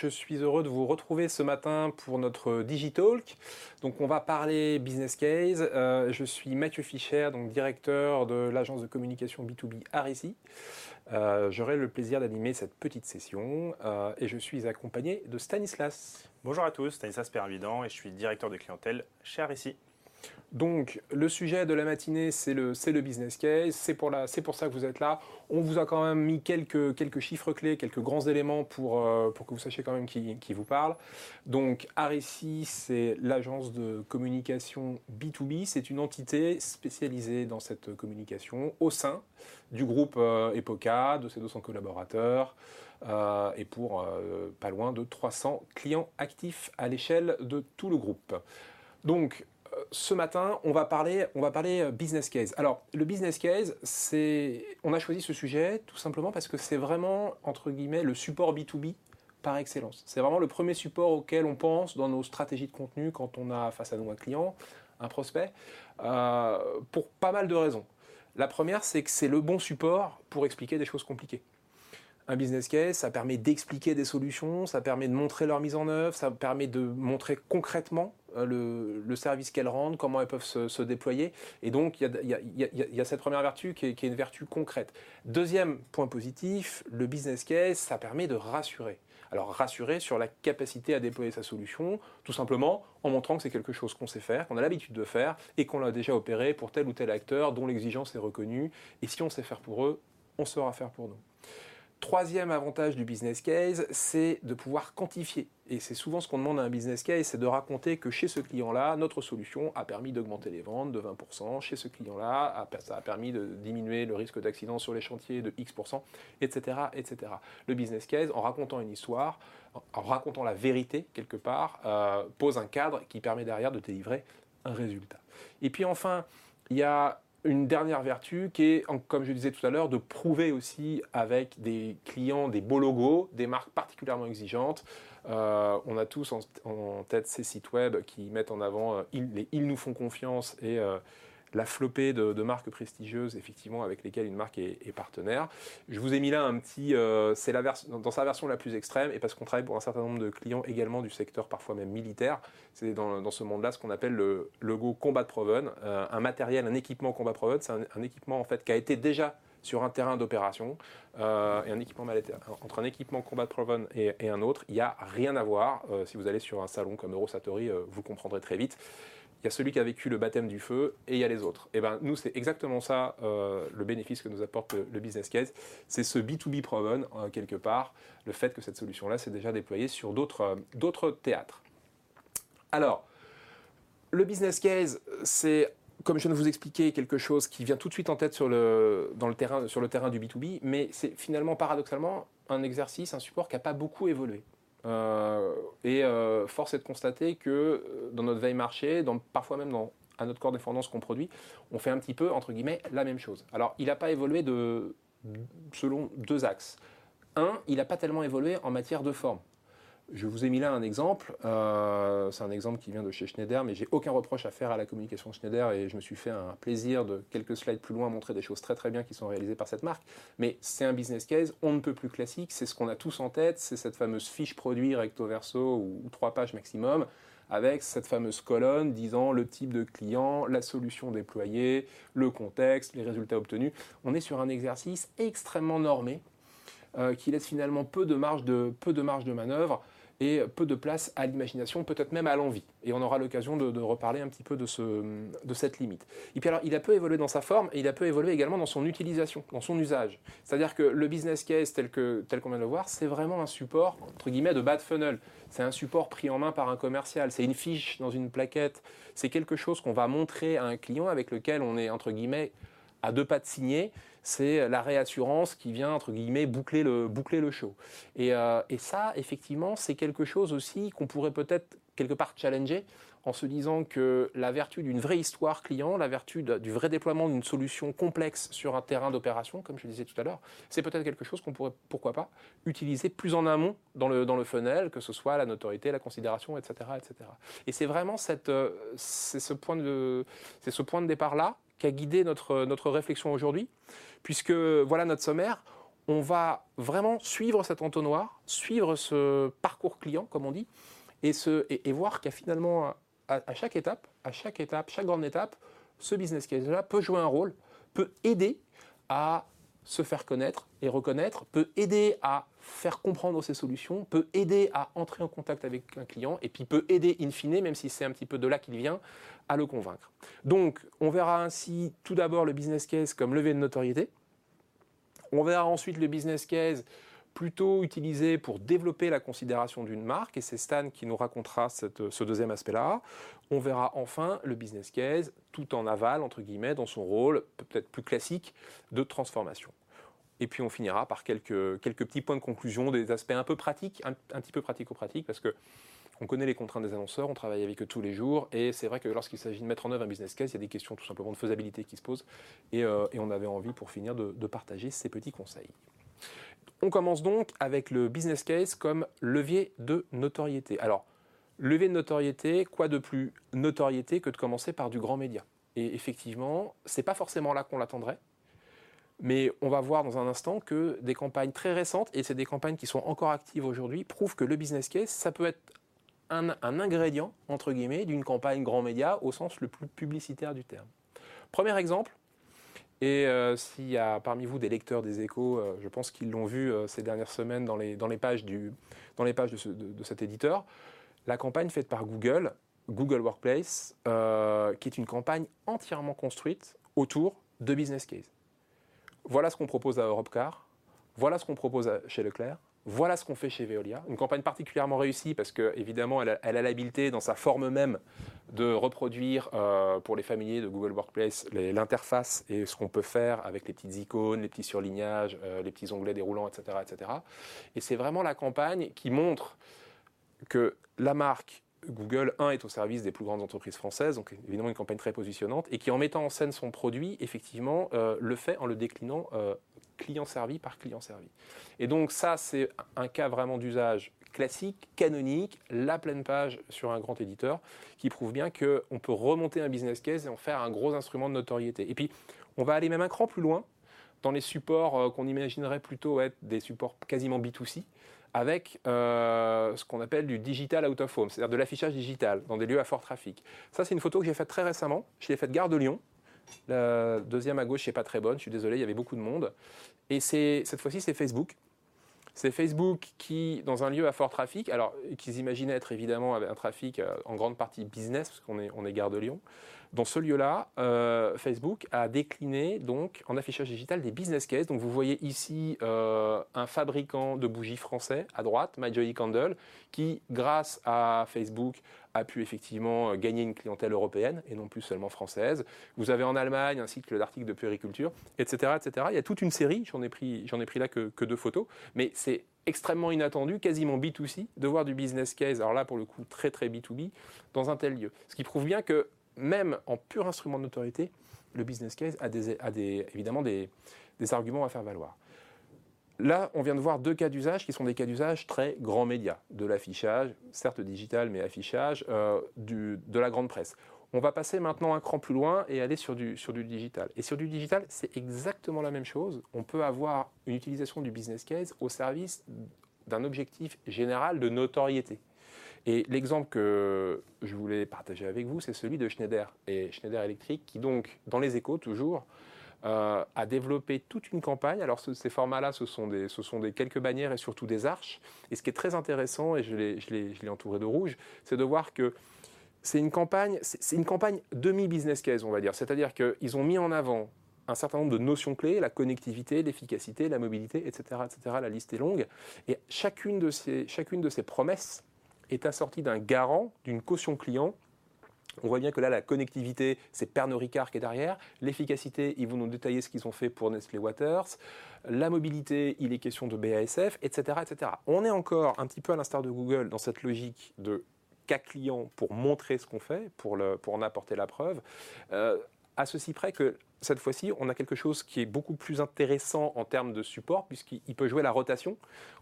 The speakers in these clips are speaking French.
je suis heureux de vous retrouver ce matin pour notre Digitalk. Donc on va parler business case. Euh, je suis Mathieu Fischer, donc directeur de l'agence de communication B2B Arici. Euh, J'aurai le plaisir d'animer cette petite session euh, et je suis accompagné de Stanislas. Bonjour à tous, Stanislas Pervident et je suis directeur de clientèle chez Arici. Donc, le sujet de la matinée, c'est le, le, business case. C'est pour, pour, ça que vous êtes là. On vous a quand même mis quelques, quelques chiffres clés, quelques grands éléments pour, euh, que vous sachiez quand même qui, vous parle. Donc, RSI, c'est l'agence de communication B2B. C'est une entité spécialisée dans cette communication au sein du groupe euh, Epoca, de ses 200 collaborateurs. Euh, et pour pas loin de 300 clients actifs à l'échelle de tout le groupe. Donc, ce matin, on va parler, on va parler euh, business case. Alors, le business case, c'est, on a choisi ce sujet tout simplement parce que c'est vraiment entre guillemets le support B2B par excellence. C'est vraiment le premier support auquel on pense dans nos stratégies de contenu quand on a face à nous un client, un prospect, euh, pour pas mal de raisons. La première, c'est que c'est le bon support pour expliquer des choses compliquées un business case, ça permet d'expliquer des solutions, ça permet de montrer leur mise en œuvre, ça permet de montrer concrètement euh, le, service qu'elles rendent, comment elles peuvent se, déployer. Et donc, il y, a, cette première vertu qui est, une vertu concrète. Deuxième point positif, le business case, ça permet de rassurer. Alors rassurer sur la capacité à déployer sa solution, tout simplement en montrant que c'est quelque chose qu'on sait faire, qu'on a l'habitude de faire et qu'on l'a déjà opéré pour tel ou tel acteur dont l'exigence est reconnue. Et si on sait faire pour eux, on saura faire pour nous. Troisième avantage du business case, c'est de pouvoir quantifier. Et c'est souvent ce qu'on demande à un business case, c'est de raconter que chez ce client-là, notre solution a permis d'augmenter les ventes de 20%, chez ce client-là, ça a permis de diminuer le risque d'accident sur les chantiers de X%, etc., etc. Le business case, en racontant une histoire, en racontant la vérité quelque part, euh, pose un cadre qui permet derrière de délivrer un résultat. Et puis enfin, il y a une dernière vertu qui est, comme je disais tout à l'heure, de prouver aussi avec des clients des beaux logos, des marques particulièrement exigeantes. Euh, on a tous en, tête ces sites web qui mettent en avant euh, ils, ils, nous font confiance et euh, la flopée de, marques prestigieuses, effectivement, avec lesquelles une marque est, partenaire. Je vous ai mis là un petit, euh, c'est dans sa version la plus extrême, et parce qu'on travaille pour un certain nombre de clients également du secteur parfois même militaire, c'est dans, ce monde-là ce qu'on appelle le logo Combat Proven, euh, un matériel, un équipement Combat Proven, c'est un, équipement en fait qui a été déjà sur un terrain d'opération euh, et un équipement entre un équipement Combat Proven et, et un autre, il n'y a rien à voir. si vous allez sur un salon comme Eurosatori, vous comprendrez très vite il y a celui qui a vécu le baptême du feu et il y a les autres. Et eh ben nous, c'est exactement ça euh, le bénéfice que nous apporte le, business case. C'est ce B2B proven, euh, quelque part, le fait que cette solution-là s'est déjà déployée sur d'autres euh, théâtres. Alors, le business case, c'est comme je viens de vous expliquer, quelque chose qui vient tout de suite en tête dans le terrain, sur le terrain du B2B, mais c'est finalement paradoxalement un exercice, un support qui n'a pas beaucoup évolué. Euh, et euh, force est de constater que euh, dans notre veille marché, parfois même dans à notre corps défendance qu'on produit, on fait un petit peu, entre guillemets, la même chose. Alors, il n'a pas évolué de, selon deux axes. Un, il n'a pas tellement évolué en matière de forme. Je vous ai mis là un exemple. Euh, c'est un exemple qui vient de chez Schneider, mais j'ai aucun reproche à faire à la communication Schneider et je me suis fait un plaisir de quelques slides plus loin montrer des choses très très bien qui sont réalisées par cette marque. Mais c'est un business case, on ne peut plus classique, c'est ce qu'on a tous en tête, c'est cette fameuse fiche produit recto verso ou, trois pages maximum avec cette fameuse colonne disant le type de client, la solution déployée, le contexte, les résultats obtenus. On est sur un exercice extrêmement normé euh, qui laisse finalement peu de marge de, peu de, marge de manœuvre et peu de place à l'imagination, peut-être même à l'envie. Et on aura l'occasion de, reparler un petit peu de, ce, de cette limite. Et puis alors, il a peu évolué dans sa forme et il a peu évolué également dans son utilisation, dans son usage. C'est-à-dire que le business case tel qu'on tel qu'on vient de le voir, c'est vraiment un support, entre guillemets, de bad funnel. C'est un support pris en main par un commercial, c'est une fiche dans une plaquette, c'est quelque chose qu'on va montrer à un client avec lequel on est, entre guillemets, à deux pas de signer, c'est la réassurance qui vient, entre guillemets, boucler le, boucler le show. Et, euh, et ça, effectivement, c'est quelque chose aussi qu'on pourrait peut-être quelque part challenger en se disant que la vertu d'une vraie histoire client, la vertu du vrai déploiement d'une solution complexe sur un terrain d'opération, comme je disais tout à l'heure, c'est peut-être quelque chose qu'on pourrait, pourquoi pas, utiliser plus en amont dans le, dans le funnel, que ce soit la notoriété, la considération, etc. etc. Et c'est vraiment cette, euh, c'est ce point de, c'est ce point de départ-là qui a guidé notre, notre réflexion aujourd'hui, puisque voilà notre sommaire. on va vraiment suivre cet entonnoir, suivre ce parcours client, comme on dit, et, et, voir qu'il y a finalement, à, chaque étape, à chaque étape, chaque grande étape, ce business case-là peut jouer un rôle, peut aider à se faire connaître et reconnaître, peut aider à faire comprendre ses solutions, peut aider à entrer en contact avec un client et puis peut aider in fine, même si c'est un petit peu de là qu'il vient, à le convaincre. Donc on verra ainsi tout d'abord le business case comme levier de notoriété. On verra ensuite le business case plutôt utilisé pour développer la considération d'une marque, et c'est Stan qui nous racontera ce deuxième aspect-là. On verra enfin le business case tout en aval, entre guillemets, dans son rôle peut-être plus classique de transformation. Et puis on finira par quelques, quelques petits points de conclusion, des aspects un peu pratiques, un, petit peu pratico-pratiques, parce que on connaît les contraintes des annonceurs, on travaille avec eux tous les jours, et c'est vrai que lorsqu'il s'agit de mettre en œuvre un business case, il y a des questions tout simplement de faisabilité qui se posent, et, euh, on avait envie pour finir de, de partager ces petits conseils. On commence donc avec le business case comme levier de notoriété. Alors, levier de notoriété, quoi de plus notoriété que de commencer par du grand média? Et effectivement, c'est pas forcément là qu'on l'attendrait. Mais on va voir dans un instant que des campagnes très récentes, et c'est des campagnes qui sont encore actives aujourd'hui, prouvent que le business case, ça peut être un, ingrédient, entre guillemets, d'une campagne grand média au sens le plus publicitaire du terme. Premier exemple, et euh, s'il y a parmi vous des lecteurs des échos, euh, je pense qu'ils l'ont vu euh, ces dernières semaines dans les, pages, de, cet éditeur, la campagne faite par Google, Google Workplace, qui est une campagne entièrement construite autour de business case. Voilà ce qu'on propose à Europcar, voilà ce qu'on propose chez Leclerc, voilà ce qu'on fait chez Veolia. Une campagne particulièrement réussie parce que, évidemment, elle a, l'habileté dans sa forme même de reproduire euh, pour les familiers de Google Workplace l'interface et ce qu'on peut faire avec les petites icônes, les petits surlignages, euh, les petits onglets déroulants, etc. etc. Et c'est vraiment la campagne qui montre que la marque Google, un, est au service des plus grandes entreprises françaises, donc évidemment une campagne très positionnante, et qui en mettant en scène son produit, effectivement, euh, le fait en le déclinant client servi par client servi. Et donc ça, c'est un cas vraiment d'usage classique, canonique, la pleine page sur un grand éditeur, qui prouve bien qu'on peut remonter un business case et en faire un gros instrument de notoriété. Et puis, on va aller même un cran plus loin dans les supports euh, qu'on imaginerait plutôt être des supports quasiment B2C avec euh, ce qu'on appelle du digital out of home, c'est-à-dire de l'affichage digital dans des lieux à fort trafic. Ça, c'est une photo que j'ai faite très récemment. Je l'ai faite gare de Lyon. La deuxième à gauche n'est pas très bonne, je suis désolé, il y avait beaucoup de monde. Et cette fois-ci, c'est Facebook. C'est Facebook qui, dans un lieu à fort trafic, alors qu'ils imaginaient être évidemment un trafic euh, en grande partie business, parce qu'on est, on est gare de Lyon, dans ce lieu-là, euh, Facebook a décliné donc en affichage digital des business cases. Donc vous voyez ici euh, un fabricant de bougies français à droite, My Candle, qui grâce à Facebook a pu effectivement gagner une clientèle européenne et non plus seulement française. Vous avez en Allemagne un cycle d'articles de puériculture, etc., etc. Il y a toute une série, j'en ai pris, j'en ai pris là que, que deux photos, mais c'est extrêmement inattendu, quasiment B2C, de voir du business case, alors là pour le coup très très B2B, dans un tel lieu. Ce qui prouve bien que même en pur instrument de notoriété, le business case a, des, évidemment des, arguments à faire valoir. Là, on vient de voir deux cas d'usage qui sont des cas d'usage très grands médias, de l'affichage, certes digital, mais affichage, euh, de la grande presse. On va passer maintenant un cran plus loin et aller sur du, sur du digital. Et sur du digital, c'est exactement la même chose. On peut avoir une utilisation du business case au service d'un objectif général de notoriété. Et l'exemple que je voulais partager avec vous, c'est celui de Schneider et Schneider Electric, qui donc, dans les échos toujours, euh, a développé toute une campagne. Alors ces formats-là, ce, sont des, ce sont des quelques bannières et surtout des arches. Et ce qui est très intéressant, et je l'ai entouré de rouge, c'est de voir que c'est une campagne, c'est une campagne demi-business case, on va dire. C'est-à-dire qu'ils ont mis en avant un certain nombre de notions clés, la connectivité, l'efficacité, la mobilité, etc., etc. La liste est longue. Et chacune de ces, chacune de ces promesses est assorti d'un garant, d'une caution client. On voit bien que là, la connectivité, c'est Pernod Ricard qui est derrière. L'efficacité, ils vont nous détailler ce qu'ils ont fait pour Nestlé Waters. La mobilité, il est question de BASF, etc., etc. On est encore un petit peu à l'instar de Google dans cette logique de cas client pour montrer ce qu'on fait, pour en apporter la preuve. Euh, à ceci près que cette fois-ci, on a quelque chose qui est beaucoup plus intéressant en termes de support, puisqu'il peut jouer la rotation.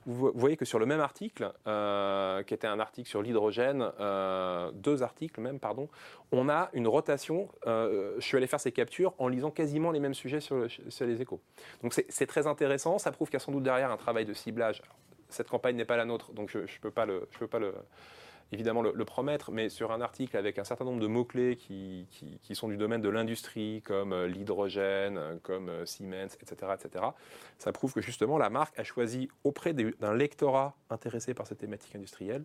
Vous voyez que sur le même article, euh, qui était un article sur l'hydrogène, euh, deux articles même, pardon, on a une rotation. Euh, je suis allé faire ces captures en lisant quasiment les mêmes sujets sur, les échos. Donc c'est très intéressant, ça prouve qu'il y a sans doute derrière un travail de ciblage. cette campagne n'est pas la nôtre, donc je ne peux pas le... Je peux pas le évidemment le, promettre, mais sur un article avec un certain nombre de mots-clés qui, sont du domaine de l'industrie, comme euh, l'hydrogène, comme euh, Siemens, etc., etc., ça prouve que justement la marque a choisi auprès d'un lectorat intéressé par cette thématique industrielle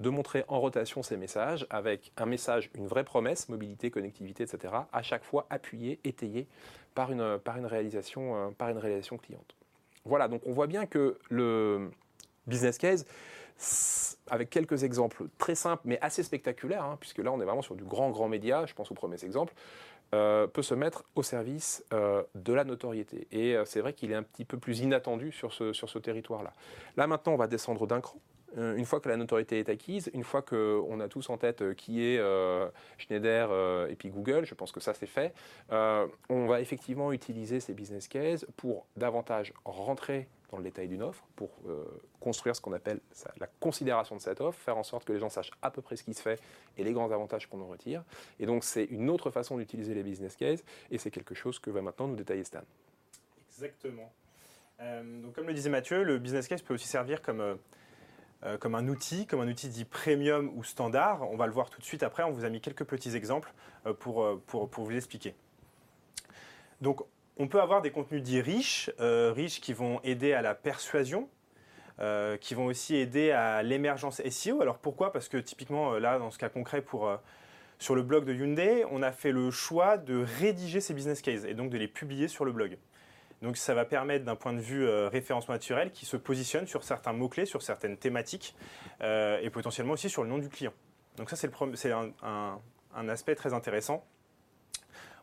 de montrer en rotation ces messages avec un message, une vraie promesse, mobilité, connectivité, etc., à chaque fois appuyé, étayé par une, par une, réalisation, euh, par une réalisation cliente. Voilà, donc on voit bien que le business case, avec quelques exemples très simples mais assez spectaculaires, hein, puisque là on est vraiment sur du grand grand média, je pense aux premiers exemples, euh, peut se mettre au service euh, de la notoriété. Et euh, c'est vrai qu'il est un petit peu plus inattendu sur ce, sur ce territoire-là. Là maintenant on va descendre d'un cran. Une fois que la notoriété est acquise, une fois qu'on a tous en tête qui est Schneider et puis Google, je pense que ça c'est fait, on va effectivement utiliser ces business cases pour davantage rentrer dans le détail d'une offre pour euh, construire ce qu'on appelle la considération de cette offre, faire en sorte que les gens sachent à peu près ce qui se fait et les grands avantages qu'on en retire. Et donc c'est une autre façon d'utiliser les business cases et c'est quelque chose que va maintenant nous détailler Stan. Exactement. Euh, donc comme le disait Mathieu, le business case peut aussi servir comme, euh, comme un outil, comme un outil dit premium ou standard. On va le voir tout de suite après. On vous a mis quelques petits exemples pour, pour, pour vous expliquer. Donc on peut avoir des contenus dits riches, euh, riches qui vont aider à la persuasion, euh, qui vont aussi aider à l'émergence SEO. Alors pourquoi? Parce que typiquement, euh, là, dans ce cas concret, pour, sur le blog de Hyundai, on a fait le choix de rédiger ces business cases et donc de les publier sur le blog. Donc ça va permettre d'un point de vue référencement naturel qui se positionne sur certains mots-clés, sur certaines thématiques et potentiellement aussi sur le nom du client. Donc ça c'est un, un, aspect très intéressant.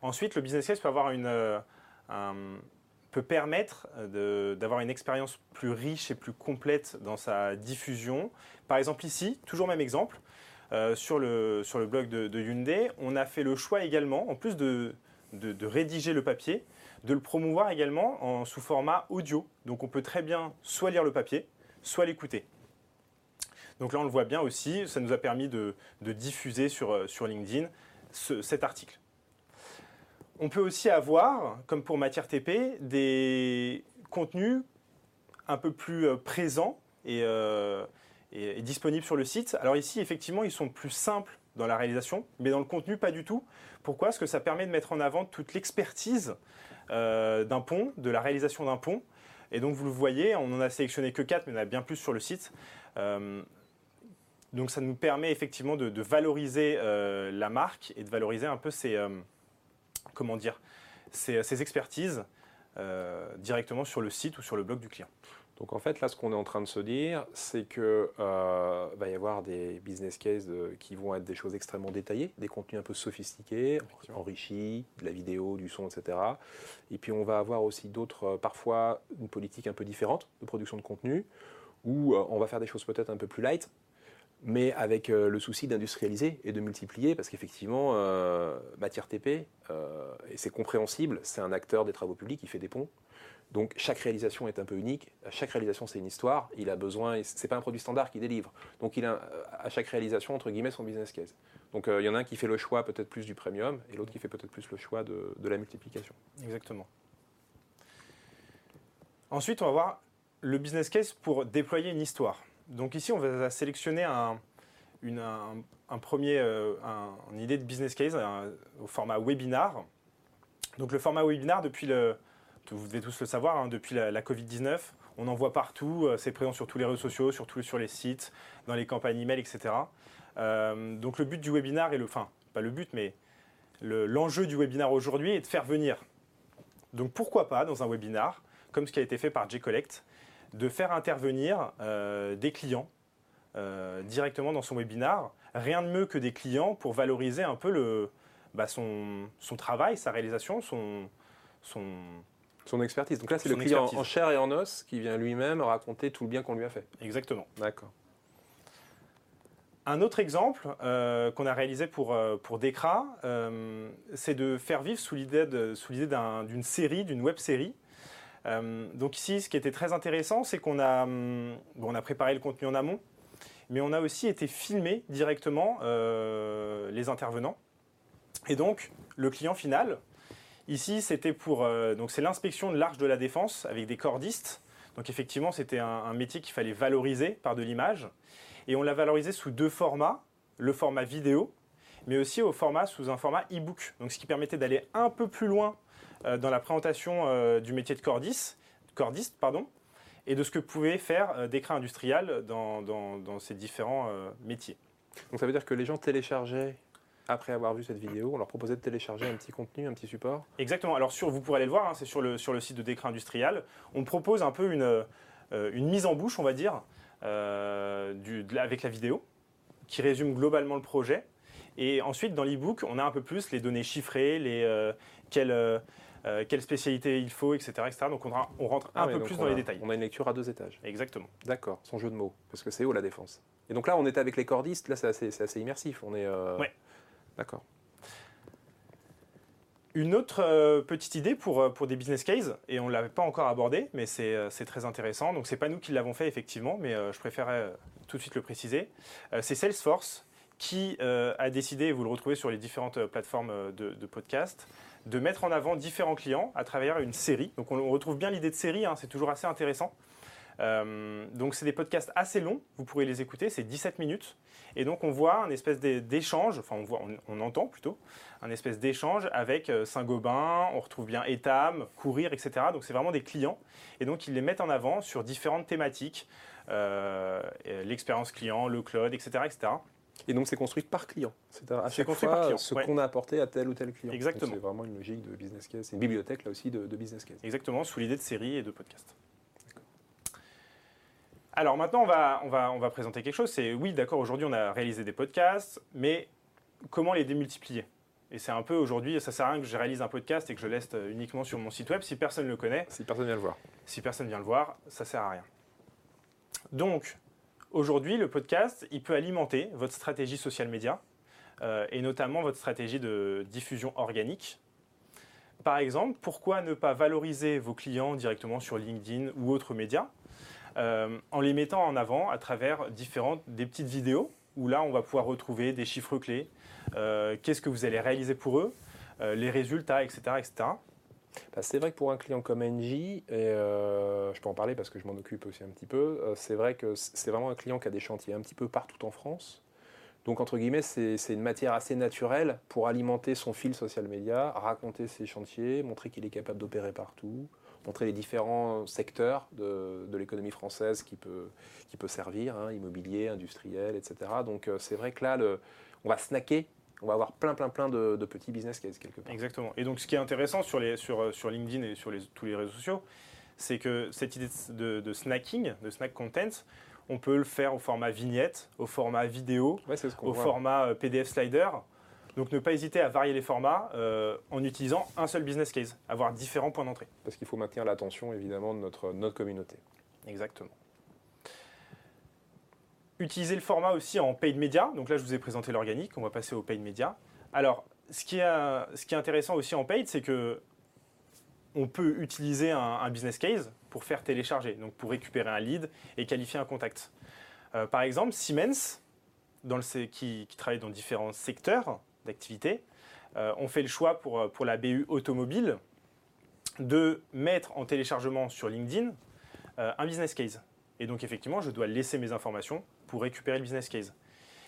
Ensuite, le business case peut avoir une, peut permettre d'avoir une expérience plus riche et plus complète dans sa diffusion. Par exemple ici, toujours même exemple, euh, sur, le, blog de, Hyundai, on a fait le choix également, en plus de, rédiger le papier, de le promouvoir également en, sous format audio. Donc on peut très bien soit lire le papier, soit l'écouter. Donc là on le voit bien aussi, ça nous a permis de, diffuser sur LinkedIn cet article. On peut aussi avoir, comme pour Matière TP, des contenus un peu plus euh, présents euh, et, disponibles sur le site. Alors ici, effectivement, ils sont plus simples dans la réalisation, mais dans le contenu, pas du tout. Pourquoi? Parce que ça permet de mettre en avant toute l'expertise euh, d'un pont, de la réalisation d'un pont. Et donc, vous le voyez, on n'en a sélectionné que 4, mais on en a bien plus sur le site. donc, ça nous permet effectivement de, valoriser la marque et de valoriser un peu ses, comment dire, ces, expertises euh, directement sur le site ou sur le blog du client. Donc en fait, là, ce qu'on est en train de se dire, c'est qu'il euh, va y avoir des business cases qui vont être des choses extrêmement détaillées, des contenus un peu sophistiqués, enrichis, de la vidéo, du son, etc. Et puis on va avoir aussi d'autres, euh, parfois une politique un peu différente de production de contenu, où on va faire des choses peut-être un peu plus light, mais avec euh, le souci d'industrialiser et de multiplier, parce qu'effectivement, euh, Matière TP, euh, et c'est compréhensible, c'est un acteur des travaux publics, il fait des ponts. Donc chaque réalisation est un peu unique, chaque réalisation c'est une histoire, il a besoin, c'est pas un produit standard qui délivre. Donc il a à chaque réalisation, entre guillemets, son business case. Donc il y en a un qui fait le choix peut-être plus du premium, et l'autre qui fait peut-être plus le choix de, de la multiplication. Exactement. Ensuite, on va voir le business case pour déployer une histoire. Donc ici, on va sélectionner un, une, un, premier, euh, une idée de business case au format webinar. Donc le format webinar, depuis le, vous devez tous le savoir, hein, depuis la, Covid-19, on en voit partout, euh, c'est présent sur tous les réseaux sociaux, surtout sur les sites, dans les campagnes email, etc. Euh, donc le but du webinar, est le, enfin pas le but, mais l'enjeu du webinar aujourd'hui est de faire venir. Donc pourquoi pas dans un webinar, comme ce qui a été fait par J-Collect, de faire intervenir euh, des clients euh, directement dans son webinar. Rien de mieux que des clients pour valoriser un peu le, bah, son, son, travail, sa réalisation, son, son, son expertise. Donc là, c'est le client en chair et en os qui vient lui-même raconter tout le bien qu'on lui a fait. Exactement. D'accord. Un autre exemple euh, qu'on a réalisé pour, pour Decra, euh, c'est de faire vivre sous l'idée d'une série, d'une web série. Donc ici, ce qui était très intéressant, c'est qu'on a, hum, a préparé le contenu en amont, mais on a aussi été filmer directement les intervenants. Et donc, le client final, ici, c'était pour, donc c'est l'inspection de l'Arche de la Défense avec des cordistes. Donc effectivement, c'était un, métier qu'il fallait valoriser par de l'image. Et on l'a valorisé sous deux formats, le format vidéo, mais aussi au format sous un format e-book. Donc ce qui permettait d'aller un peu plus loin euh, dans la présentation euh, du métier de cordiste, cordiste pardon, et de ce que pouvait faire euh, Décret Industriel dans, dans, ces différents métiers. Donc ça veut dire que les gens téléchargeaient après avoir vu cette vidéo, on leur proposait de télécharger un petit contenu, un petit support Exactement. Alors sur, vous pourrez aller le voir, hein, c'est sur le, sur le site de Décret Industriel. On propose un peu une, une mise en bouche, on va dire, euh, avec la vidéo, qui résume globalement le projet. Et ensuite, dans l'e-book, on a un peu plus les données chiffrées, les, euh, euh, quelle, spécialité il faut, etc. etc. Donc on, on rentre un ah peu plus dans les détails. On a une lecture à deux étages. Exactement. D'accord, son jeu de mots, parce que c'est haut la défense. Et donc là, on était avec les cordistes, là c'est assez, assez, immersif. On est, Ouais. D'accord. Une autre euh, petite idée pour, euh, pour des business cases, et on ne l'avait pas encore abordé, mais euh, c'est très intéressant. Donc, ce n'est pas nous qui l'avons fait, effectivement, mais je préférais tout de suite le préciser. c'est Salesforce qui a décidé, et vous le retrouvez sur les différentes plateformes de, de podcast, de mettre en avant différents clients à travers une série. Donc, on, retrouve bien l'idée de série, hein, c'est toujours assez intéressant. Euh, donc c'est des podcasts assez longs, vous pourrez les écouter, c'est 17 minutes. Et donc on voit un espèce d'échange, enfin on, voit, on, entend plutôt, un espèce d'échange avec euh, Saint-Gobain, on retrouve bien Etam, Courir, etc. Donc c'est vraiment des clients. Et donc ils les mettent en avant sur différentes thématiques, euh, l'expérience client, le cloud, etc. etc. Et donc c'est construit par client. C'est à chaque fois par client. ce qu'on a apporté à tel ou tel client. Exactement. C'est vraiment une logique de business case. C'est une bibliothèque là aussi de, de business case. Exactement, sous l'idée de série et de podcast. Alors maintenant, on va, on va, on va présenter quelque chose. C'est oui, d'accord, aujourd'hui, on a réalisé des podcasts, mais comment les démultiplier? Et c'est un peu aujourd'hui, ça sert à rien que je réalise un podcast et que je laisse uniquement sur mon site web si personne ne le connaît. Si personne vient le voir. Si personne vient le voir, ça sert à rien. Donc, aujourd'hui, le podcast, il peut alimenter votre stratégie social media euh, et notamment votre stratégie de diffusion organique. Par exemple, pourquoi ne pas valoriser vos clients directement sur LinkedIn ou autres médias euh, en les mettant en avant à travers différentes, des petites vidéos où là on va pouvoir retrouver des chiffres clés, euh, qu'est-ce que vous allez réaliser pour eux, les résultats, etc. etc. Bah, c'est vrai que pour un client comme NJ, et je peux en parler parce que je m'en occupe aussi un petit peu, c'est vrai que c'est vraiment un client qui a des chantiers un petit peu partout en France. Donc, entre guillemets, c'est une matière assez naturelle pour alimenter son fil social media, raconter ses chantiers, montrer qu'il est capable d'opérer partout, montrer les différents secteurs de, l'économie française qui peut, qui peut servir, hein, immobilier, industriel, etc. Donc euh, c'est vrai que là, on va snacker on va avoir plein, plein, plein de, petits business cases quelque part. Exactement. Et donc, ce qui est intéressant sur, les, sur, euh, sur LinkedIn et sur les, tous les réseaux sociaux, c'est que cette idée de, snacking, de snack content, on peut le faire au format vignette, au format vidéo, au format euh, PDF slider. Donc ne pas hésiter à varier les formats euh, en utilisant un seul business case, avoir différents points d'entrée. Parce qu'il faut maintenir l'attention évidemment de notre, notre communauté. Exactement. Utiliser le format aussi en paid media. Donc là, je vous ai présenté l'organique, on va passer au paid media. Alors, ce qui est, est intéressant aussi en paid, c'est que on peut utiliser un, business case pour faire télécharger, donc pour récupérer un lead et qualifier un contact. Euh, par exemple, Siemens, qui, travaille dans différents secteurs, d'activité, euh, on fait le choix pour, euh, la BU automobile de mettre en téléchargement sur LinkedIn euh, un business case. Et donc effectivement, je dois laisser mes informations pour récupérer le business case.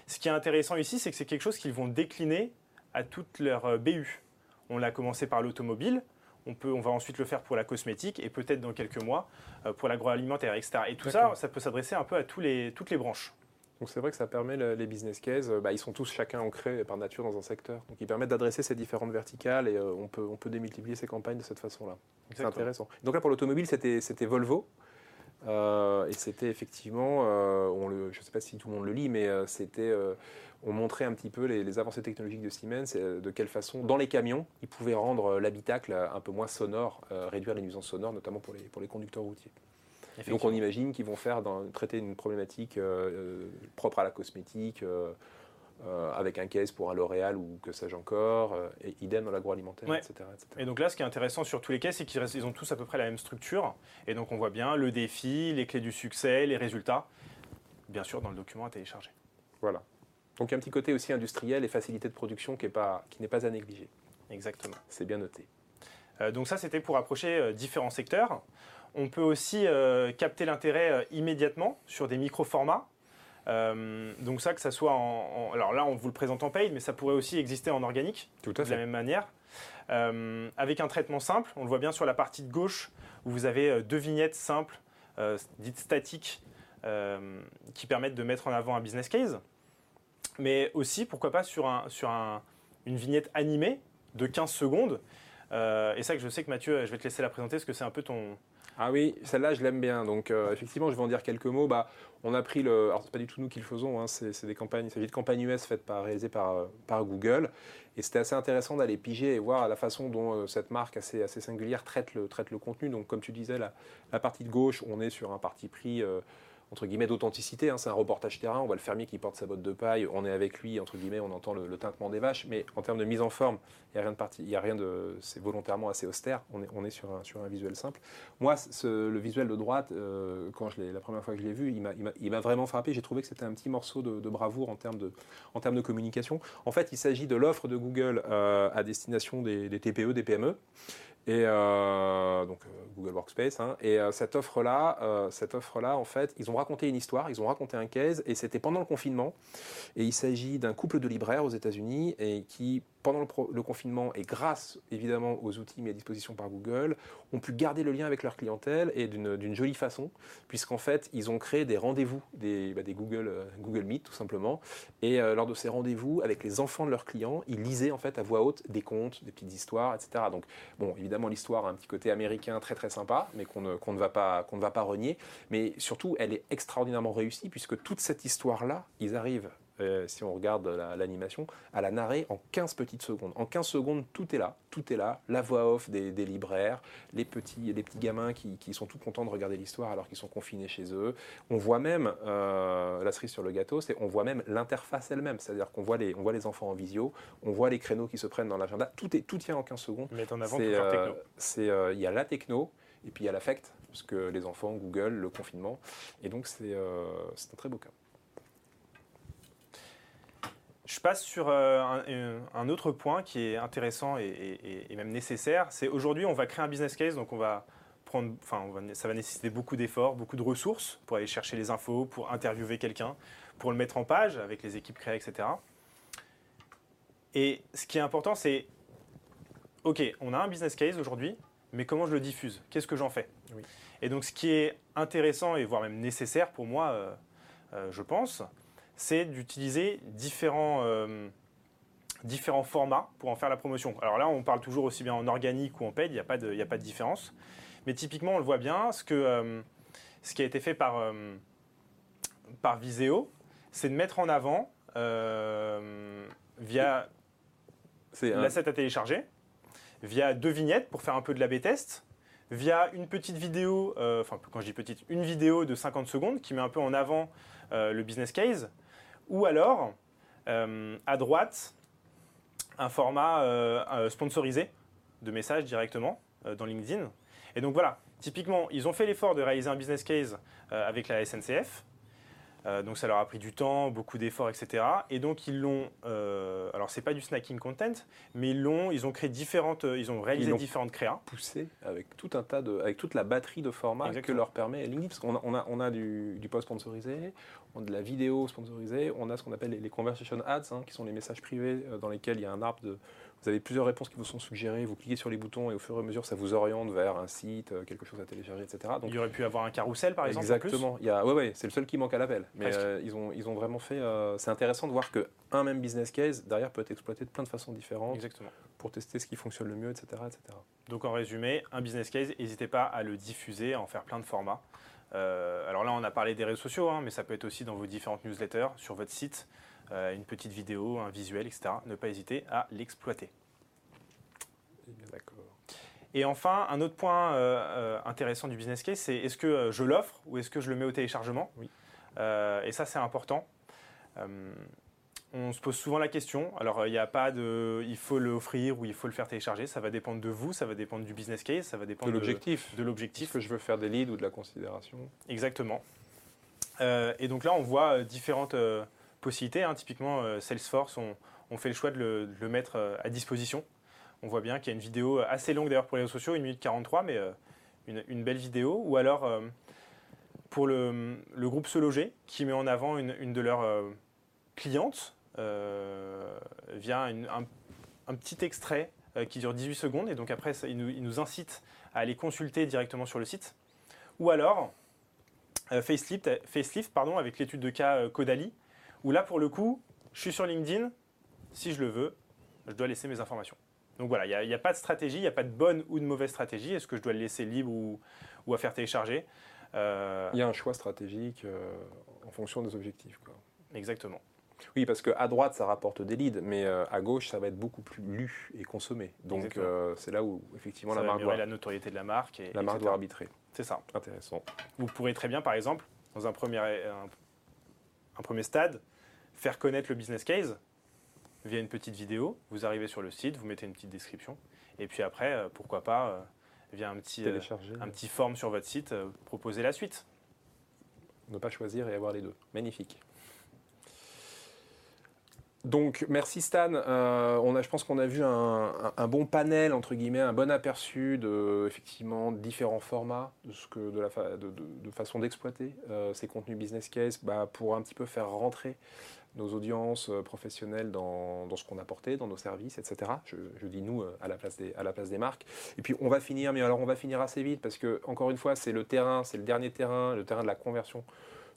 Ce qui est intéressant ici, c'est que c'est quelque chose qu'ils vont décliner à toutes leurs BU. On l'a commencé par l'automobile, on, peut, on va ensuite le faire pour la cosmétique et peut-être dans quelques mois pour l'agroalimentaire, etc. Et tout ça, ça peut s'adresser un peu à tous les, toutes les branches. Donc c'est vrai que ça permet les business cases, bah, ils sont tous chacun ancrés par nature dans un secteur. Donc ils permettent d'adresser ces différentes verticales et euh, on, peut, on peut démultiplier ces campagnes de cette façon-là. C'est intéressant. Donc là pour l'automobile c'était Volvo. Euh, et c'était effectivement, euh, on le, je ne sais pas si tout le monde le lit, mais c'était, on montrait un petit peu les, avancées technologiques de Siemens, et de quelle façon, dans les camions, ils pouvaient rendre l'habitacle un peu moins sonore, réduire les nuisances sonores, notamment pour les, pour les conducteurs routiers. Donc on imagine qu'ils vont faire dans, traiter une problématique propre à la cosmétique. Avec un case pour un L'Oréal ou que sais-je encore, et idem dans l'agroalimentaire, etc., Et donc là, ce qui est intéressant sur tous les cases, c'est qu'ils ont tous à peu près la même structure. Et donc on voit bien le défi, les clés du succès, les résultats, bien sûr dans le document à télécharger. Voilà. Donc un petit côté aussi industriel et facilité de production qui n'est pas, pas à négliger. Exactement. C'est bien noté. Euh, donc ça, c'était pour approcher euh, différents secteurs. On peut aussi euh, capter l'intérêt immédiatement sur des micro-formats. Donc ça, que ça soit en, Alors là, on vous le présente en paid, mais ça pourrait aussi exister en organique, Tout à de la même manière. avec un traitement simple, on le voit bien sur la partie de gauche, où vous avez deux vignettes simples, dites statiques, qui permettent de mettre en avant un business case mais aussi, pourquoi pas, sur, un, sur un, une vignette animée de 15 secondes. Euh, et ça que je sais que Mathieu, je vais te laisser la présenter parce que c'est un peu ton... Ah oui, celle-là, je l'aime bien. Donc, euh, effectivement, je vais en dire quelques mots. Bah, on a pris le. Alors, c'est pas du tout nous qui le faisons. Hein, c'est, des campagnes. Il s'agit de campagnes US faites par, réalisées par, par Google. Et c'était assez intéressant d'aller piger et voir la façon dont euh, cette marque assez, assez singulière traite le, traite le contenu. Donc, comme tu disais, la, la partie de gauche, on est sur un parti pris entre guillemets d'authenticité. Hein. c'est un reportage terrain. On voit le fermier qui porte sa botte de paille. On est avec lui, entre guillemets, on entend le, tintement des vaches. Mais en termes de mise en forme, il n'y a rien de parti. Il y a rien de. C'est volontairement assez austère. On est, on est sur, un, sur un visuel simple. Moi, le visuel de droite, euh, quand je la première fois que je l'ai vu, il m'a vraiment frappé. J'ai trouvé que c'était un petit morceau de, bravoure en termes de, en termes de communication. En fait, il s'agit de l'offre de Google euh, à destination des, des TPE, des PME. Et euh, donc euh, Google Workspace. Hein. et euh, cette offre-là, cette offre-là, en fait, ils ont raconté une histoire, ils ont raconté un case, et c'était pendant le confinement. Et il s'agit d'un couple de libraires aux États-Unis et qui pendant le, confinement et grâce évidemment aux outils mis à disposition par Google, ont pu garder le lien avec leur clientèle et d'une jolie façon, puisqu'en fait, ils ont créé des rendez-vous, des, bah, Google, euh, Google Meet tout simplement. Et euh, lors de ces rendez-vous, avec les enfants de leurs clients, ils lisaient en fait à voix haute des contes, des petites histoires, etc. Donc, bon, évidemment, l'histoire a un petit côté américain très très sympa, mais qu'on ne, ne, va pas, qu'on ne va pas renier. Mais surtout, elle est extraordinairement réussie, puisque toute cette histoire-là, ils arrivent euh, si on regarde l'animation, à la narrer en 15 petites secondes. En 15 secondes, tout est là. Tout est là. La voix off des, libraires, les petits, les petits gamins qui, sont tout contents de regarder l'histoire alors qu'ils sont confinés chez eux. On voit même, euh, la cerise sur le gâteau, c'est on voit même l'interface elle-même. C'est-à-dire qu'on voit, les, on voit les enfants en visio, on voit les créneaux qui se prennent dans l'agenda. Tout, est, tout tient en 15 secondes. Mais en avant euh, euh, Il y a la techno, et puis il y a l'affect, parce que les enfants, Google, le confinement. Et donc c'est un très beau cas. Je passe sur euh, un, autre point qui est intéressant et, même nécessaire. C'est aujourd'hui, on va créer un business case, donc on va prendre, enfin, ça va nécessiter beaucoup d'efforts, beaucoup de ressources pour aller chercher les infos, pour interviewer quelqu'un, pour le mettre en page avec les équipes créées, etc. Et ce qui est important, c'est, ok, on a un business case aujourd'hui, mais comment je le diffuse? Qu'est-ce que j'en fais? Et donc, ce qui est intéressant et voire même nécessaire pour moi, euh, euh, je pense, c'est d'utiliser différents, euh, différents formats pour en faire la promotion. Alors là, on parle toujours aussi bien en organique ou en paid, il n'y a, pas de, a pas de différence. Mais typiquement, on le voit bien, ce, que, euh, ce qui a été fait par, euh, par Viséo, c'est de mettre en avant via l'asset à télécharger, via deux vignettes pour faire un peu de la test, via une petite vidéo, enfin quand je dis petite, une vidéo de 50 secondes qui met un peu en avant le business case, ou alors, euh, à droite, un format euh, sponsorisé de messages directement euh, dans LinkedIn. Et donc voilà, typiquement, ils ont fait l'effort de réaliser un business case avec la SNCF. Donc ça leur a pris du temps, beaucoup d'efforts, etc. Et donc ils l'ont. Euh, alors c'est pas du snacking content, mais ils l'ont. Ils ont créé différentes. Ils ont réalisé différentes créas. Poussé avec tout un tas de, avec toute la batterie de formats que leur permet LinkedIn, parce qu'on a, on a, on a du, du, post sponsorisé, on a de la vidéo sponsorisée, on a ce qu'on appelle les, conversation ads, hein, qui sont les messages privés dans lesquels il y a un arbre de vous avez plusieurs réponses qui vous sont suggérées, vous cliquez sur les boutons et au fur et à mesure, ça vous oriente vers un site, euh, quelque chose à télécharger, etc. Donc, il y aurait pu avoir un carrousel, par exemple Exactement. Il y a, ouais, ouais, c'est le seul qui manque à l'appel. Mais euh, ils, ont, ils ont vraiment fait... Euh, c'est intéressant de voir qu'un même business case, derrière, peut être exploité de plein de façons différentes. Exactement. Pour tester ce qui fonctionne le mieux, etc. etc. Donc en résumé, un business case, n'hésitez pas à le diffuser, à en faire plein de formats. Alors là, on a parlé des réseaux sociaux, hein, mais ça peut être aussi dans vos différentes newsletters, sur votre site, une petite vidéo, un visuel, etc. Ne pas hésiter à l'exploiter. Et enfin, un autre point euh, euh, intéressant du business case, c'est est-ce que euh, je l'offre ou est-ce que je le mets au téléchargement? Oui. et ça, c'est important. On se pose souvent la question. Alors, il n'y a pas de il faut l'offrir ou il faut le faire télécharger. Ça va dépendre de vous, ça va dépendre du business case, ça va dépendre de l'objectif. De, l'objectif. Est-ce que je veux faire des leads ou de la considération? Exactement. et donc là, on voit différentes possibilités. Hein. Typiquement, Salesforce, on, fait le choix de le mettre à disposition on voit bien qu'il y a une vidéo assez longue d'ailleurs pour les réseaux sociaux, 1 minute 43, mais euh, une, belle vidéo. Ou alors euh, pour le, groupe Se Loger, qui met en avant une, de leurs euh, clientes via un, petit extrait qui dure 18 secondes. Et donc après, il, nous, incite à aller consulter directement sur le site. Ou alors Facelift, Facelift pardon, avec l'étude de cas Codali, où là pour le coup, je suis sur LinkedIn, si je le veux, je dois laisser mes informations. Donc voilà, il n'y a, pas de stratégie, il n'y a pas de bonne ou de mauvaise stratégie. Est-ce que je dois le laisser libre ou, à faire télécharger? Euh, Il y a un choix stratégique euh, en fonction des objectifs. Exactement. Oui, parce qu'à droite, ça rapporte des leads, mais euh, à gauche, ça va être beaucoup plus lu et consommé. Donc c'est là où effectivement la marque doit... la notoriété de la marque. Et, la marque doit arbitrer. C'est ça. Intéressant. Vous pourrez très bien, par exemple, dans un premier, un premier stade, faire connaître le business case via une petite vidéo. Vous arrivez sur le site, vous mettez une petite description. Et puis après, euh, pourquoi pas, euh, via un petit, euh, un petit form sur votre site, proposer la suite. Ne pas choisir et avoir les deux. Magnifique. Donc merci Stan. a, je pense qu'on a vu un, bon panel entre guillemets, un bon aperçu de effectivement différents formats de façon d'exploiter ces contenus business case bah, pour un petit peu faire rentrer nos audiences euh, professionnelles dans, ce qu'on a porté, dans nos services, etc. Je, dis nous euh, à la, place des, à la place des marques. Et puis on va finir, mais alors on va finir assez vite parce que, encore une fois, c'est le terrain, c'est le dernier terrain, le terrain de la conversion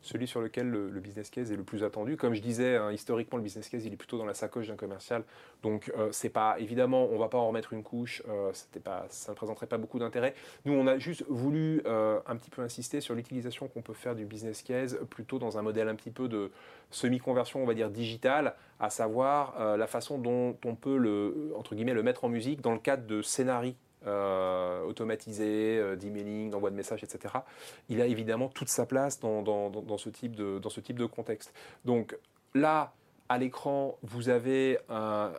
celui sur lequel le, business case est le plus attendu. Comme je disais, hein, historiquement, le business case, il est plutôt dans la sacoche d'un commercial. Donc, euh, c'est pas évidemment, on va pas en remettre une couche. Euh, pas, ça ne présenterait pas beaucoup d'intérêt. Nous, on a juste voulu euh, un petit peu insister sur l'utilisation qu'on peut faire du business case, plutôt dans un modèle un petit peu de semi-conversion, on va dire digital, à savoir la façon dont on peut le entre guillemets le mettre en musique dans le cadre de scénarii euh, automatisé, euh, d'emailing, d'envoi de messages, etc., il a évidemment toute sa place dans, ce type de, contexte. Donc là, à l'écran, vous avez un,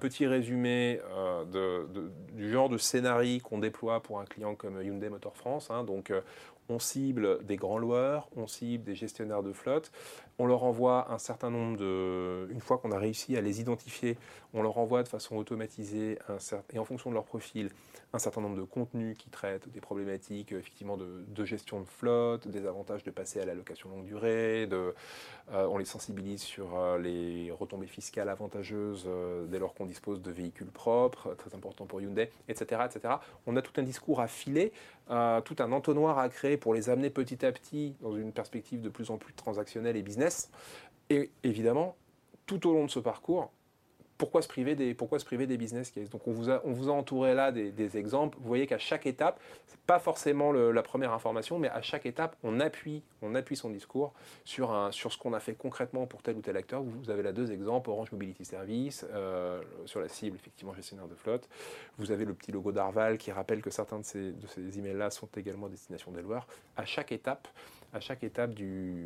petit résumé euh, du genre de scénario qu'on déploie pour un client comme Hyundai Motor France. Hein. donc, on cible des grands loueurs, on cible des gestionnaires de flotte, on leur envoie un certain nombre de... Une fois qu'on a réussi à les identifier, on leur envoie de façon automatisée et en fonction de leur profil un certain nombre de contenus qui traitent des problématiques effectivement de, gestion de flotte, des avantages de passer à la location longue durée, euh, on les sensibilise sur euh, les retombées fiscales avantageuses euh, dès lors qu'on dispose de véhicules propres, très important pour Hyundai, etc., etc. On a tout un discours à filer, tout un entonnoir à créer pour les amener petit à petit dans une perspective de plus en plus transactionnelle et business. Et évidemment, tout au long de ce parcours, pourquoi se priver des, pourquoi se priver des business cases Donc on vous a, on vous a entouré là des, exemples. Vous voyez qu'à chaque étape, c'est pas forcément la première information, mais à chaque étape, on appuie, on appuie son discours sur, un, sur ce qu'on a fait concrètement pour tel ou tel acteur. Vous, avez là deux exemples Orange Mobility Service euh, sur la cible, effectivement gestionnaire de flotte. Vous avez le petit logo d'Arval qui rappelle que certains de ces, de ces emails là sont également destination des. À chaque étape, à chaque étape du,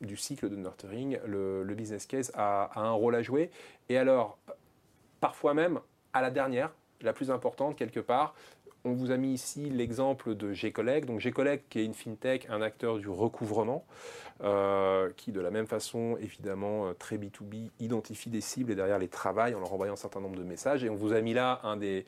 du cycle de nurturing, le, business case a, un rôle à jouer. Et alors, parfois même, à la dernière, la plus importante quelque part, on vous a mis ici l'exemple de G-Collect. Donc G-Collect qui est une fintech, un acteur du recouvrement, euh, qui de la même façon, évidemment, euh, très B2B, identifie des cibles et derrière les travaille en leur envoyant un certain nombre de messages. Et on vous a mis là un des,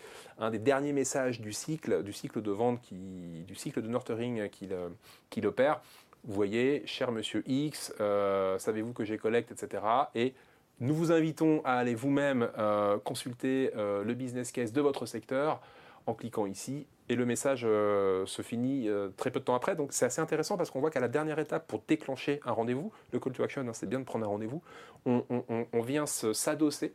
derniers messages du cycle, du cycle de vente, qui, du cycle de nurturing qu'il opère vous voyez, cher monsieur X, euh, savez-vous que j'ai collecte, etc. Et nous vous invitons à aller vous-même euh, consulter euh, le business case de votre secteur en cliquant ici. Et le message se finit très peu de temps après. Donc c'est assez intéressant parce qu'on voit qu'à la dernière étape, pour déclencher un rendez-vous, le call to action, hein, c'est bien de prendre un rendez-vous, on, on vient s'adosser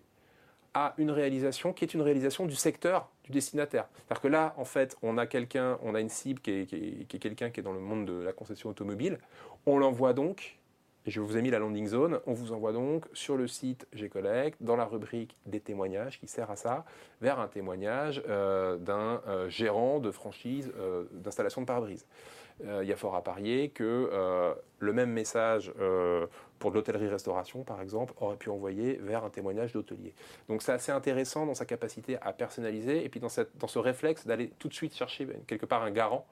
à une réalisation qui est une réalisation du secteur du destinataire. C'est-à-dire que là, en fait, on a quelqu'un, on a une cible qui est, quelqu'un qui est dans le monde de la concession automobile. On l'envoie donc Et je vous ai mis la landing zone. On vous envoie donc sur le site G-Collect, dans la rubrique des témoignages qui sert à ça, vers un témoignage euh, d'un euh, gérant de franchise euh, d'installation de pare-brise. Il y a fort à parier que le même message pour de l'hôtellerie-restauration, par exemple, aurait pu envoyer vers un témoignage d'hôtelier. Donc c'est assez intéressant dans sa capacité à personnaliser et puis dans, cette, dans ce réflexe d'aller tout de suite chercher quelque part un garant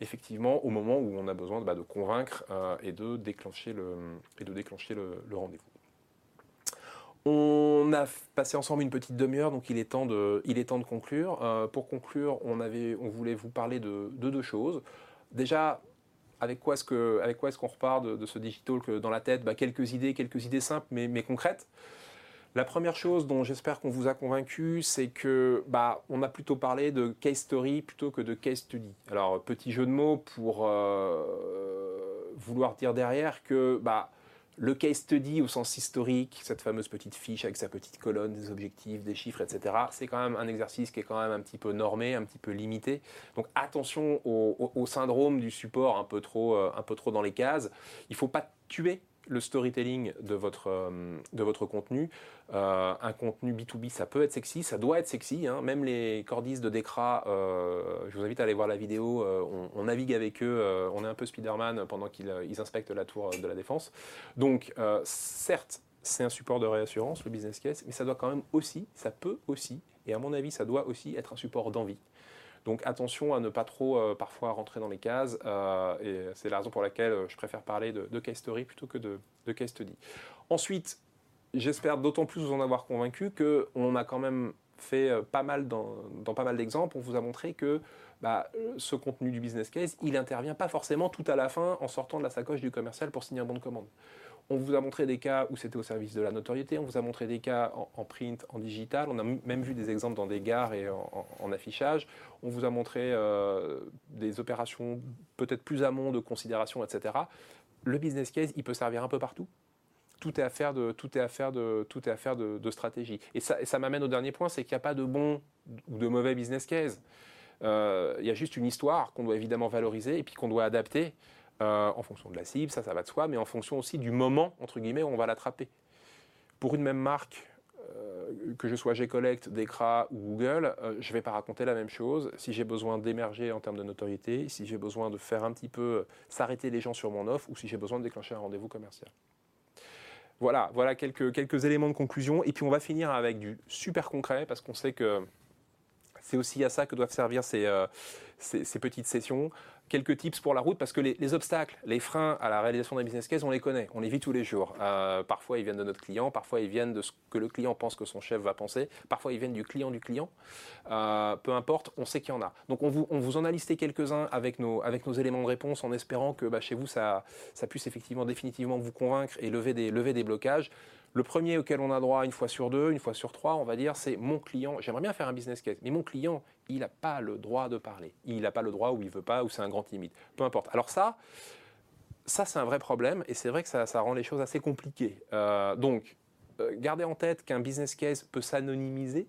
effectivement au moment où on a besoin bah, de convaincre euh, et de déclencher le, et de déclencher le, rendez-vous. On a passé ensemble une petite demi-heure, donc il est temps de, il est temps de conclure. Euh, pour conclure, on, avait, on voulait vous parler de, deux choses. Déjà, avec quoi est-ce qu'on repart de, ce digital dans la tête bah, Quelques idées, quelques idées simples mais, concrètes. La première chose dont j'espère qu'on vous a convaincu, c'est que bah, on a plutôt parlé de case story plutôt que de case study. Alors petit jeu de mots pour euh, vouloir dire derrière que bah, le case study au sens historique, cette fameuse petite fiche avec sa petite colonne, des objectifs, des chiffres, etc., c'est quand même un exercice qui est quand même un petit peu normé, un petit peu limité. Donc attention au, syndrome du support un peu trop, euh, un peu trop dans les cases. Il ne faut pas tuer le storytelling de votre, euh, de votre contenu. Euh, un contenu B2B, ça peut être sexy, ça doit être sexy. Hein. Même les cordistes de Decra, euh, je vous invite à aller voir la vidéo, on, navigue avec eux, on est un peu Spider-Man pendant qu'ils inspectent la tour de la défense. Donc, certes, c'est un support de réassurance, le business case, mais ça doit quand même aussi, ça peut aussi, et à mon avis, ça doit aussi être un support d'envie. Donc attention à ne pas trop euh, parfois rentrer dans les cases. Euh, et c'est la raison pour laquelle euh, je préfère parler de, case story plutôt que de, case study. Ensuite, j'espère d'autant plus vous en avoir convaincu qu'on a quand même fait pas mal dans, pas mal d'exemples. On vous a montré que bah, ce contenu du business case, il intervient pas forcément tout à la fin en sortant de la sacoche du commercial pour signer un bon de commande. On vous a montré des cas où c'était au service de la notoriété, on vous a montré des cas en, print, en digital, on a même vu des exemples dans des gares et en, affichage, on vous a montré euh, des opérations peut-être plus amont de considération, etc. Le business case, il peut servir un peu partout. Tout est affaire de, tout est affaire de, tout est affaire de, stratégie. Et ça, m'amène au dernier point, c'est qu'il n'y a pas de bon ou de mauvais business case. Euh, il y a juste une histoire qu'on doit évidemment valoriser et puis qu'on doit adapter. Euh, en fonction de la cible, ça, ça va de soi, mais en fonction aussi du moment, entre guillemets, où on va l'attraper. Pour une même marque, euh, que je sois G-Collect, Decra ou Google, euh, je ne vais pas raconter la même chose. Si j'ai besoin d'émerger en termes de notoriété, si j'ai besoin de faire un petit peu s'arrêter les gens sur mon offre, ou si j'ai besoin de déclencher un rendez-vous commercial. Voilà, voilà quelques, quelques éléments de conclusion. Et puis on va finir avec du super concret, parce qu'on sait que c'est aussi à ça que doivent servir ces, ces petites sessions quelques tips pour la route parce que les, obstacles, les freins à la réalisation d'un business case, on les connaît, on les vit tous les jours. Euh, parfois, ils viennent de notre client, parfois, ils viennent de ce que le client pense que son chef va penser, parfois, ils viennent du client du client. Euh, peu importe, on sait qu'il y en a. Donc, on vous, en a listé quelques-uns avec nos, éléments de réponse en espérant que bah, chez vous, ça, puisse effectivement définitivement vous convaincre et lever des blocages. Le premier auquel on a droit une fois sur deux, une fois sur trois, on va dire, c'est mon client. J'aimerais bien faire un business case, mais mon client, il n'a pas le droit de parler. Il n'a pas le droit ou il veut pas ou c'est un grand timide. Peu importe. Alors ça, ça c'est un vrai problème et c'est vrai que ça, rend les choses assez compliquées. Euh, donc, euh, gardez en tête qu'un business case peut s'anonymiser.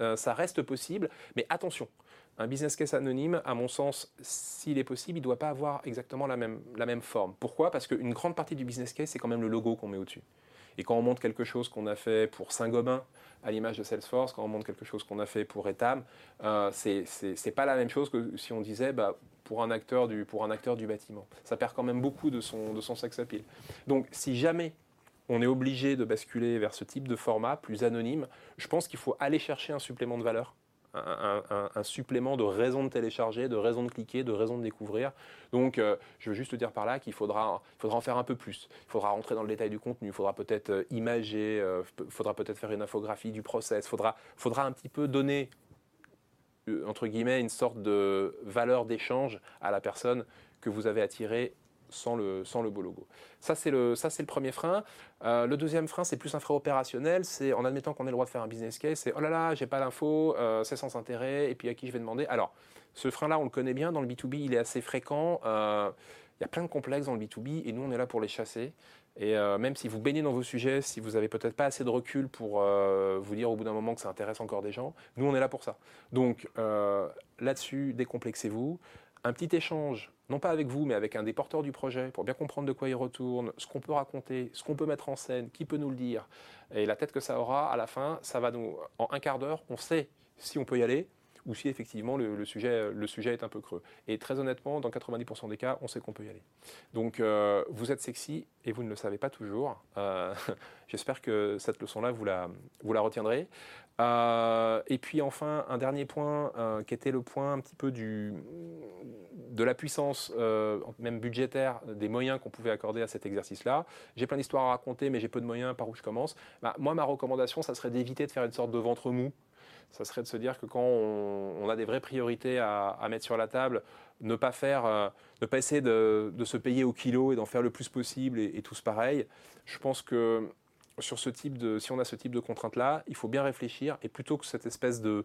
Euh, ça reste possible, mais attention. Un business case anonyme, à mon sens, s'il est possible, il ne doit pas avoir exactement la même, la même forme. Pourquoi? Parce qu'une grande partie du business case, c'est quand même le logo qu'on met au-dessus. Et quand on montre quelque chose qu'on a fait pour Saint-Gobain, à l'image de Salesforce, quand on montre quelque chose qu'on a fait pour Etam, euh, c'est pas la même chose que si on disait bah, pour, un acteur du, pour un acteur du bâtiment. Ça perd quand même beaucoup de son, de son sex appeal. Donc si jamais on est obligé de basculer vers ce type de format plus anonyme, je pense qu'il faut aller chercher un supplément de valeur un, supplément de raison de télécharger, de raison de cliquer, de raison de découvrir. Donc, euh, je veux juste dire par là qu'il faudra, faudra en faire un peu plus. Il faudra rentrer dans le détail du contenu, il faudra peut-être euh, imager, il euh, faudra peut-être faire une infographie du process, il faudra, faudra un petit peu donner, entre guillemets, une sorte de valeur d'échange à la personne que vous avez attirée sans le, beau logo. Ça, c'est le, le premier frein. Euh, le deuxième frein, c'est plus un frein opérationnel. C'est en admettant qu'on ait le droit de faire un business case, c'est oh là là, j'ai pas l'info, euh, c'est sans intérêt, et puis à qui je vais demander. Alors, ce frein-là, on le connaît bien. Dans le B2B, il est assez fréquent. Euh, il y a plein de complexes dans le B2B, et nous, on est là pour les chasser. Et même si vous baignez dans vos sujets, si vous n'avez peut-être pas assez de recul pour vous dire au bout d'un moment que ça intéresse encore des gens, nous, on est là pour ça. Donc, là-dessus, décomplexez-vous. Un petit échange non pas avec vous, mais avec un des porteurs du projet, pour bien comprendre de quoi il retourne, ce qu'on peut raconter, ce qu'on peut mettre en scène, qui peut nous le dire, et la tête que ça aura, à la fin, ça va nous, en un quart d'heure, on sait si on peut y aller, ou si effectivement le, sujet, est un peu creux. Et très honnêtement, dans 90% des cas, on sait qu'on peut y aller. Donc euh, vous êtes sexy et vous ne le savez pas toujours. Euh, j'espère que cette leçon-là, vous la retiendrez. Euh, et puis enfin, un dernier point qui était le point un petit peu du, de la puissance, même budgétaire, des moyens qu'on pouvait accorder à cet exercice-là. J'ai plein d'histoires à raconter, mais j'ai peu de moyens, par où je commence. Bah, moi, ma recommandation, ça serait d'éviter de faire une sorte de ventre mou ça serait de se dire que quand on, a des vraies priorités à, mettre sur la table, ne pas faire, euh, ne pas essayer de, se payer au kilo et d'en faire le plus possible et, tous pareil. Je pense que sur ce type de, si on a ce type de contraintes là, il faut bien réfléchir et plutôt que cette espèce de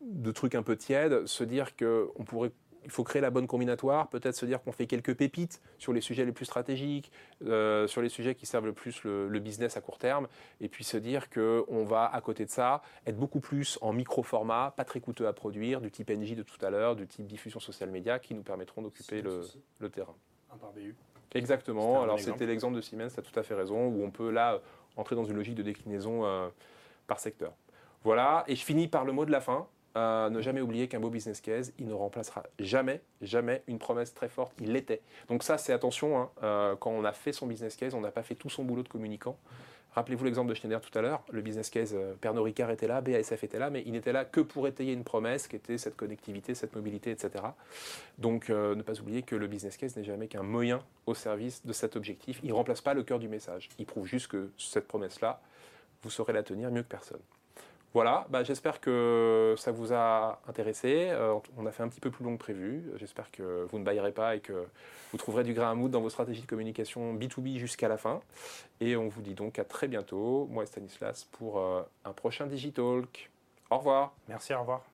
de truc un peu tiède, se dire qu'on pourrait il faut créer la bonne combinatoire, peut-être se dire qu'on fait quelques pépites sur les sujets les plus stratégiques, euh, sur les sujets qui servent le plus le, business à court terme, et puis se dire qu'on va, à côté de ça, être beaucoup plus en micro-format, pas très coûteux à produire, du type NJ de tout à l'heure, du type diffusion social média, qui nous permettront d'occuper le, terrain. Un par BU. Exactement, alors c'était l'exemple de Siemens, tu as tout à fait raison, où on peut là entrer dans une logique de déclinaison euh, par secteur. Voilà, et je finis par le mot de la fin ne jamais oublier qu'un beau business case, il ne remplacera jamais, jamais une promesse très forte. Il l'était. Donc ça, c'est attention, hein, euh, quand on a fait son business case, on n'a pas fait tout son boulot de communicant. Rappelez-vous l'exemple de Schneider tout à l'heure. Le business case, euh, Pernod Ricard était là, BASF était là, mais il n'était là que pour étayer une promesse qui était cette connectivité, cette mobilité, etc. Donc euh, ne pas oublier que le business case n'est jamais qu'un moyen au service de cet objectif. Il ne remplace pas le cœur du message. Il prouve juste que cette promesse-là, vous saurez la tenir mieux que personne. Voilà, bah, j'espère que ça vous a intéressé. Euh, on a fait un petit peu plus long que prévu. J'espère que vous ne baillerez pas et que vous trouverez du grain à moudre dans vos stratégies de communication B2B jusqu'à la fin. Et on vous dit donc à très bientôt, moi et Stanislas, pour euh, un prochain Digitalk. Au revoir. Merci, au revoir.